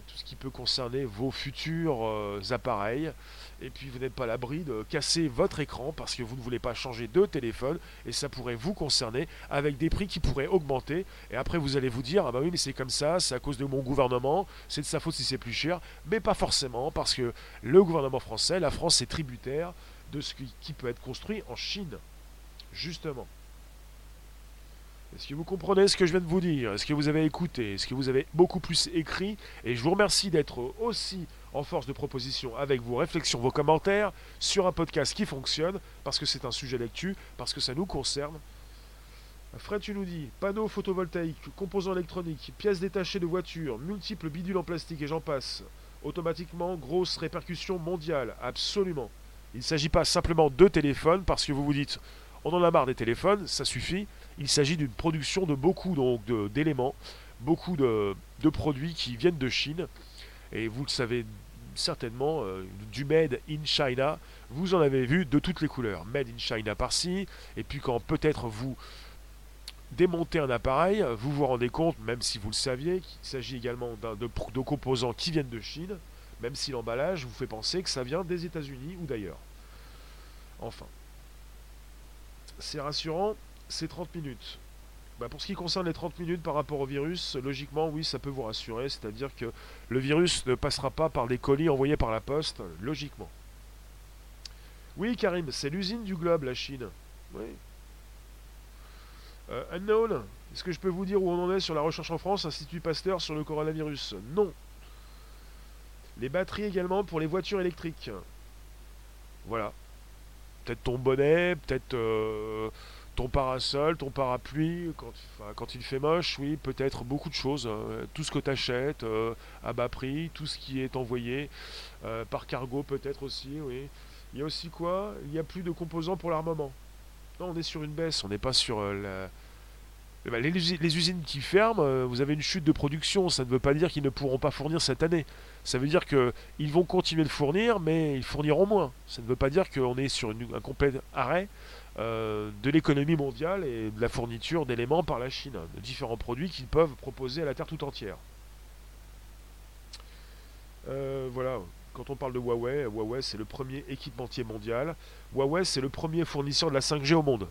tout ce qui peut concerner vos futurs euh, appareils. Et puis vous n'êtes pas à l'abri de casser votre écran parce que vous ne voulez pas changer de téléphone et ça pourrait vous concerner avec des prix qui pourraient augmenter. Et après vous allez vous dire ah bah oui mais c'est comme ça, c'est à cause de mon gouvernement, c'est de sa faute si c'est plus cher, mais pas forcément parce que le gouvernement français, la France est tributaire de ce qui peut être construit en Chine, justement. Est-ce que vous comprenez ce que je viens de vous dire? Est-ce que vous avez écouté? Est-ce que vous avez beaucoup plus écrit? Et je vous remercie d'être aussi en force de proposition avec vos réflexions, vos commentaires sur un podcast qui fonctionne, parce que c'est un sujet d'actu, parce que ça nous concerne. Fred, tu nous dis panneaux photovoltaïques, composants électroniques, pièces détachées de voitures, multiples bidules en plastique et j'en passe. Automatiquement, grosse répercussion mondiale, absolument. Il ne s'agit pas simplement de téléphones, parce que vous vous dites on en a marre des téléphones, ça suffit. Il s'agit d'une production de beaucoup d'éléments, beaucoup de, produits qui viennent de Chine. Et vous le savez certainement, euh, du Made in China, vous en avez vu de toutes les couleurs. Made in China par-ci, et puis quand peut-être vous démontez un appareil, vous vous rendez compte, même si vous le saviez, qu'il s'agit également de, de composants qui viennent de Chine, même si l'emballage vous fait penser que ça vient des États-Unis ou d'ailleurs. Enfin. C'est rassurant, c'est 30 minutes. Bah, pour ce qui concerne les 30 minutes par rapport au virus, logiquement, oui, ça peut vous rassurer. C'est-à-dire que le virus ne passera pas par des colis envoyés par la poste, logiquement. Oui, Karim, c'est l'usine du globe, la Chine. Oui. Euh, unknown, est-ce que je peux vous dire où on en est sur la recherche en France, Institut Pasteur, sur le coronavirus? Non. Les batteries également pour les voitures électriques. Voilà. Peut-être ton bonnet, peut-être euh, ton parasol, ton parapluie, quand, il fait moche, oui, peut-être beaucoup de choses. Hein. Tout ce que tu achètes euh, à bas prix, tout ce qui est envoyé euh, par cargo peut-être aussi, oui. Il y a aussi quoi? Il n'y a plus de composants pour l'armement. Non, on est sur une baisse, on n'est pas sur euh, la... Eh ben, les, les, usines qui ferment, vous avez une chute de production, ça ne veut pas dire qu'ils ne pourront pas fournir cette année. Ça veut dire qu'ils vont continuer de fournir, mais ils fourniront moins. Ça ne veut pas dire qu'on est sur un complet arrêt. Euh, de l'économie mondiale et de la fourniture d'éléments par la Chine, de différents produits qu'ils peuvent proposer à la Terre tout entière. Euh, voilà, quand on parle de Huawei, Huawei c'est le premier équipementier mondial. Huawei c'est le premier fournisseur de la 5G au monde.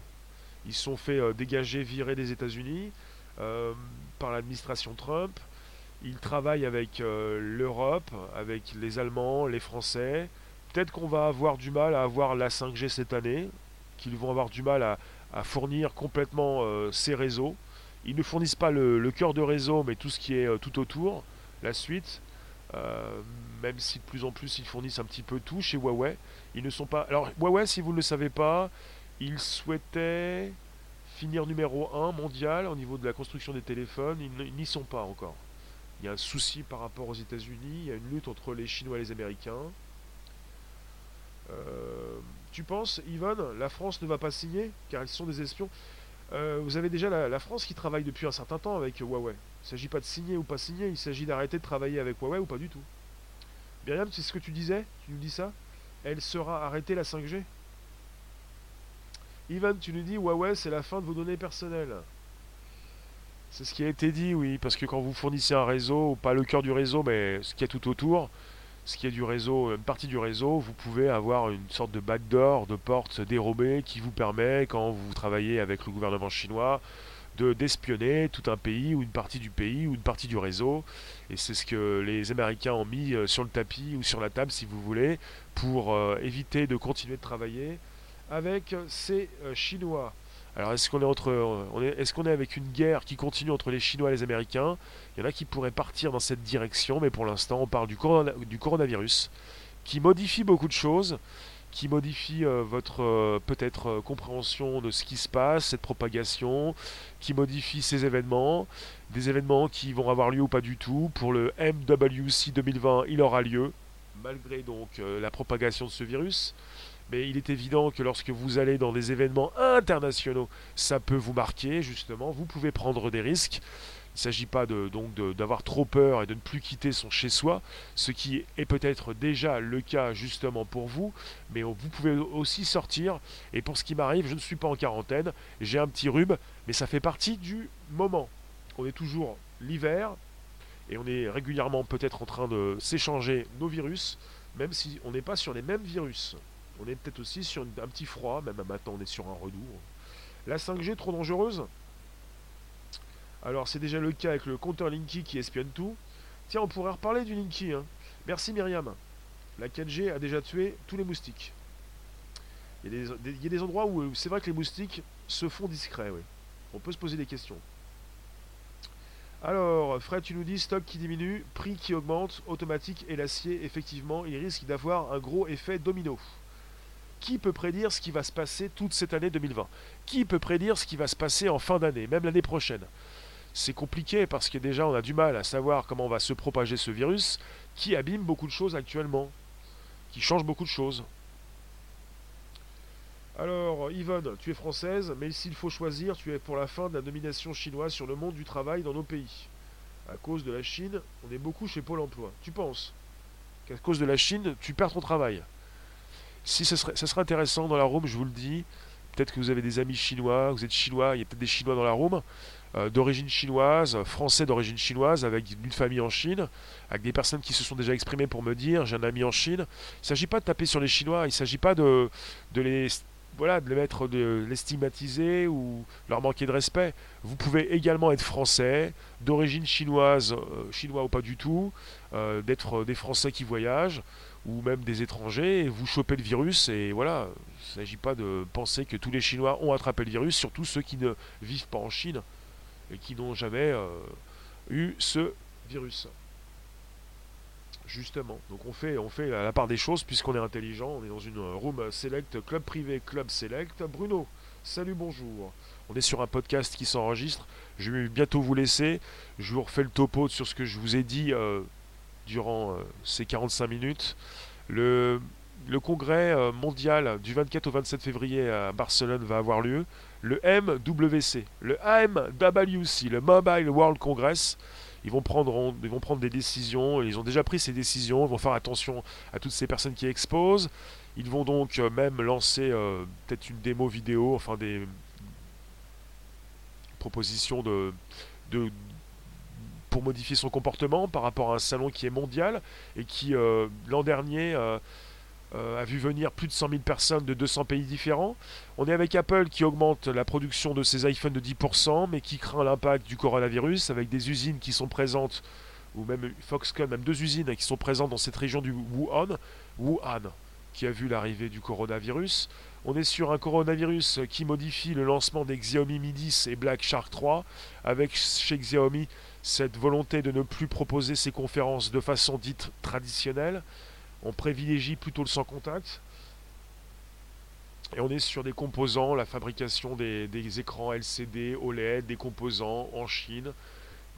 Ils sont fait euh, dégager, virer des États-Unis par l'administration Trump. Ils travaillent avec l'Europe, avec les Allemands, les Français. Peut-être qu'on va avoir du mal à avoir la 5G cette année qu'ils vont avoir du mal à, fournir complètement euh, ces réseaux. Ils ne fournissent pas le, cœur de réseau, mais tout ce qui est euh, tout autour, la suite. Euh, même si de plus en plus ils fournissent un petit peu tout chez Huawei. Ils ne sont pas. Alors Huawei, si vous ne le savez pas, ils souhaitaient finir numéro 1 mondial au niveau de la construction des téléphones. Ils n'y sont pas encore. Il y a un souci par rapport aux États-Unis. Il y a une lutte entre les Chinois et les Américains. Tu penses, Yvonne, la France ne va pas signer car ils sont des espions euh, Vous avez déjà la, France qui travaille depuis un certain temps avec Huawei. Il ne s'agit pas de signer ou pas signer, il s'agit d'arrêter de travailler avec Huawei ou pas du tout. Myriam, c'est ce que tu disais Tu nous dis ça? Elle sera arrêtée la 5G Ivan, tu nous dis Huawei, c'est la fin de vos données personnelles. C'est ce qui a été dit, oui, parce que quand vous fournissez un réseau, pas le cœur du réseau, mais ce qui est tout autour, ce qui est du réseau, une partie du réseau, vous pouvez avoir une sorte de backdoor, de porte dérobée qui vous permet, quand vous travaillez avec le gouvernement chinois, de d'espionner tout un pays ou une partie du pays ou une partie du réseau. Et c'est ce que les Américains ont mis euh, sur le tapis ou sur la table, si vous voulez, pour euh, éviter de continuer de travailler avec ces euh, Chinois. Alors est-ce qu'on est entre, est-ce qu'on est avec une guerre qui continue entre les Chinois et les Américains? Il y en a qui pourraient partir dans cette direction, mais pour l'instant on parle du, du coronavirus qui modifie beaucoup de choses qui modifie euh, votre euh, peut-être euh, compréhension de ce qui se passe, cette propagation, qui modifie ces événements, des événements qui vont avoir lieu ou pas du tout. Pour le MWC 2020, il aura lieu, malgré donc la propagation de ce virus. Il est évident que lorsque vous allez dans des événements internationaux, ça peut vous marquer, justement. Vous pouvez prendre des risques. Il ne s'agit pas d'avoir trop peur et de ne plus quitter son chez-soi, ce qui est peut-être déjà le cas justement pour vous, mais vous pouvez aussi sortir. Et pour ce qui m'arrive, je ne suis pas en quarantaine, j'ai un petit rhume, mais ça fait partie du moment. On est toujours l'hiver et on est régulièrement peut-être en train de s'échanger nos virus, même si on n'est pas sur les mêmes virus. On est peut-être aussi sur un petit froid, même maintenant on est sur un redoux. La 5G trop dangereuse? Alors c'est déjà le cas avec le compteur Linky qui espionne tout. Tiens, on pourrait reparler du Linky. Hein. Merci Myriam. La 4G a déjà tué tous les moustiques. Il y a des, endroits où c'est vrai que les moustiques se font discrets, oui. On peut se poser des questions. Alors, Fred, tu nous dis stock qui diminue, prix qui augmente, automatique et l'acier, effectivement, il risque d'avoir un gros effet domino. Qui peut prédire ce qui va se passer toute cette année 2020 Qui peut prédire ce qui va se passer en fin d'année, même l'année prochaine? C'est compliqué parce que déjà on a du mal à savoir comment va se propager ce virus qui abîme beaucoup de choses actuellement, qui change beaucoup de choses. Alors, Yvonne, tu es française, mais s'il faut choisir, tu es pour la fin de la domination chinoise sur le monde du travail dans nos pays. À cause de la Chine, on est beaucoup chez Pôle emploi. Tu penses qu'à cause de la Chine, tu perds ton travail? Si serait, ça serait intéressant dans la Rome, je vous le dis. Peut-être que vous avez des amis chinois, vous êtes chinois, il y a peut-être des chinois dans la Rome. Euh, d'origine chinoise, français d'origine chinoise, avec une famille en Chine, avec des personnes qui se sont déjà exprimées pour me dire j'ai un ami en Chine. Il ne s'agit pas de taper sur les Chinois, il ne s'agit pas de, de les voilà, de les mettre, de les stigmatiser ou leur manquer de respect. Vous pouvez également être français, d'origine chinoise, euh, chinois ou pas du tout, euh, d'être des Français qui voyagent, ou même des étrangers, vous chopez le virus, et voilà, il ne s'agit pas de penser que tous les Chinois ont attrapé le virus, surtout ceux qui ne vivent pas en Chine et qui n'ont jamais euh, eu ce virus. Justement, donc on fait, on fait la part des choses puisqu'on est intelligent, on est dans une room select, club privé, club select. Bruno, salut, bonjour. On est sur un podcast qui s'enregistre. Je vais bientôt vous laisser. Je vous refais le topo sur ce que je vous ai dit euh, durant euh, ces 45 minutes. Le, congrès mondial du 24 au 27 février à Barcelone va avoir lieu le MWC, le AMWC, le Mobile World Congress. Ils vont, prendre, ils vont prendre des décisions, ils ont déjà pris ces décisions, ils vont faire attention à toutes ces personnes qui exposent. Ils vont donc euh, même lancer euh, peut-être une démo vidéo, enfin des propositions de, pour modifier son comportement par rapport à un salon qui est mondial et qui euh, l'an dernier euh, a vu venir plus de 100 000 personnes de 200 pays différents. On est avec Apple qui augmente la production de ses iPhones de 10%, mais qui craint l'impact du coronavirus, avec des usines qui sont présentes, ou même Foxconn, même deux usines qui sont présentes dans cette région du Wuhan, Wuhan, qui a vu l'arrivée du coronavirus. On est sur un coronavirus qui modifie le lancement des Xiaomi Mi 10 et Black Shark 3, avec chez Xiaomi cette volonté de ne plus proposer ses conférences de façon dite traditionnelle, on privilégie plutôt le sans contact. Et on est sur des composants, la fabrication des, écrans LCD, OLED, des composants en Chine.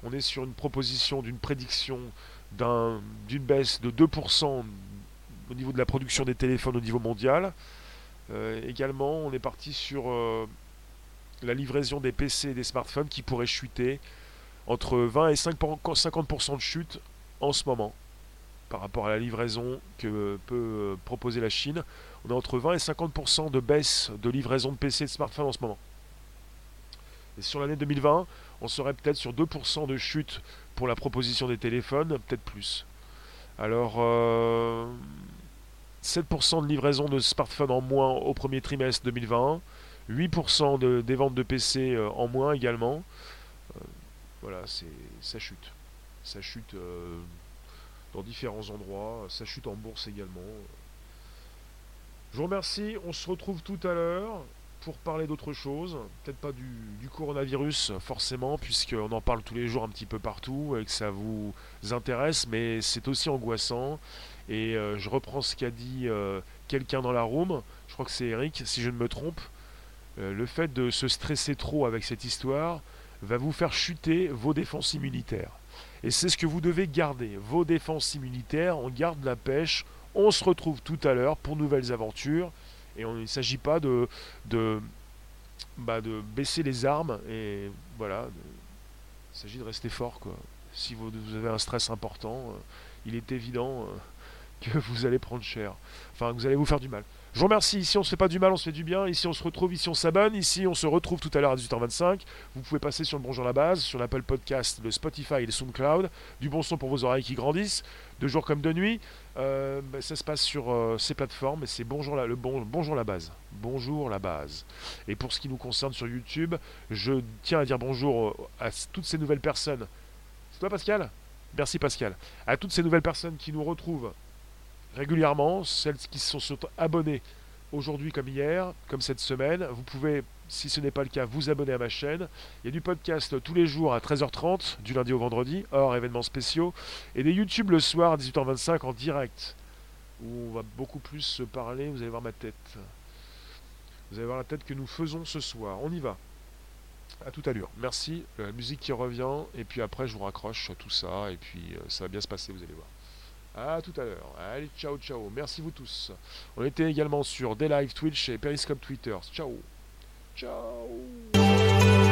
On est sur une proposition d'une prédiction d'une baisse de 2% au niveau de la production des téléphones au niveau mondial. Euh, également, on est parti sur euh, la livraison des PC et des smartphones qui pourraient chuter entre 20 et 50% de chute en ce moment. par rapport à la livraison que peut proposer la Chine. On a entre 20 et 50% de baisse de livraison de PC et de smartphones en ce moment. Et sur l'année 2020, on serait peut-être sur 2% de chute pour la proposition des téléphones, peut-être plus. Alors, 7% de livraison de smartphones en moins au premier trimestre 2020, 8% de, des ventes de PC euh, en moins également. Voilà, c'est ça chute. Ça chute euh, dans différents endroits, ça chute en bourse également. Je vous remercie, on se retrouve tout à l'heure pour parler d'autre chose, peut-être pas du, coronavirus forcément, puisqu'on en parle tous les jours un petit peu partout et que ça vous intéresse, mais c'est aussi angoissant. Et euh, je reprends ce qu'a dit euh, quelqu'un dans la room, je crois que c'est Eric, si je ne me trompe. Le fait de se stresser trop avec cette histoire va vous faire chuter vos défenses immunitaires. Et c'est ce que vous devez garder, vos défenses immunitaires, on garde la pêche, on se retrouve tout à l'heure pour nouvelles aventures. Et on, il ne s'agit pas de, de, bah, de baisser les armes. Et voilà, il s'agit de rester fort. Quoi. Si vous, avez un stress important, il est évident [LAUGHS] que vous allez prendre cher. Enfin, vous allez vous faire du mal. Je vous remercie. Ici, on se fait pas du mal, on se fait du bien. Ici, on se retrouve. Ici, on s'abonne. Ici, on se retrouve tout à l'heure à 18h25. Vous pouvez passer sur le Bonjour la base, sur l'Apple Podcast, le Spotify et le SoundCloud. Du bon son pour vos oreilles qui grandissent, de jour comme de nuit. Euh, bah, ça se passe sur euh, ces plateformes et c'est bonjour la, bonjour la base. Bonjour la base. Et pour ce qui nous concerne sur YouTube, je tiens à dire bonjour à toutes ces nouvelles personnes. C'est toi, Pascal? Merci, Pascal. À toutes ces nouvelles personnes qui nous retrouvent régulièrement, celles qui se sont abonnées aujourd'hui comme hier, comme cette semaine. Vous pouvez, si ce n'est pas le cas, vous abonner à ma chaîne. Il y a du podcast tous les jours à 13h30, du lundi au vendredi, hors événements spéciaux, et des YouTube le soir à 18h25 en direct, où on va beaucoup plus se parler, vous allez voir ma tête. Vous allez voir la tête que nous faisons ce soir. On y va. À toute allure. Merci. La musique qui revient. Et puis après, je vous raccroche tout ça. Et puis, euh, ça va bien se passer, vous allez voir. À tout à l'heure. Allez, ciao, ciao. Merci vous tous. On était également sur des Twitch et Periscope Twitter. Ciao. Ciao.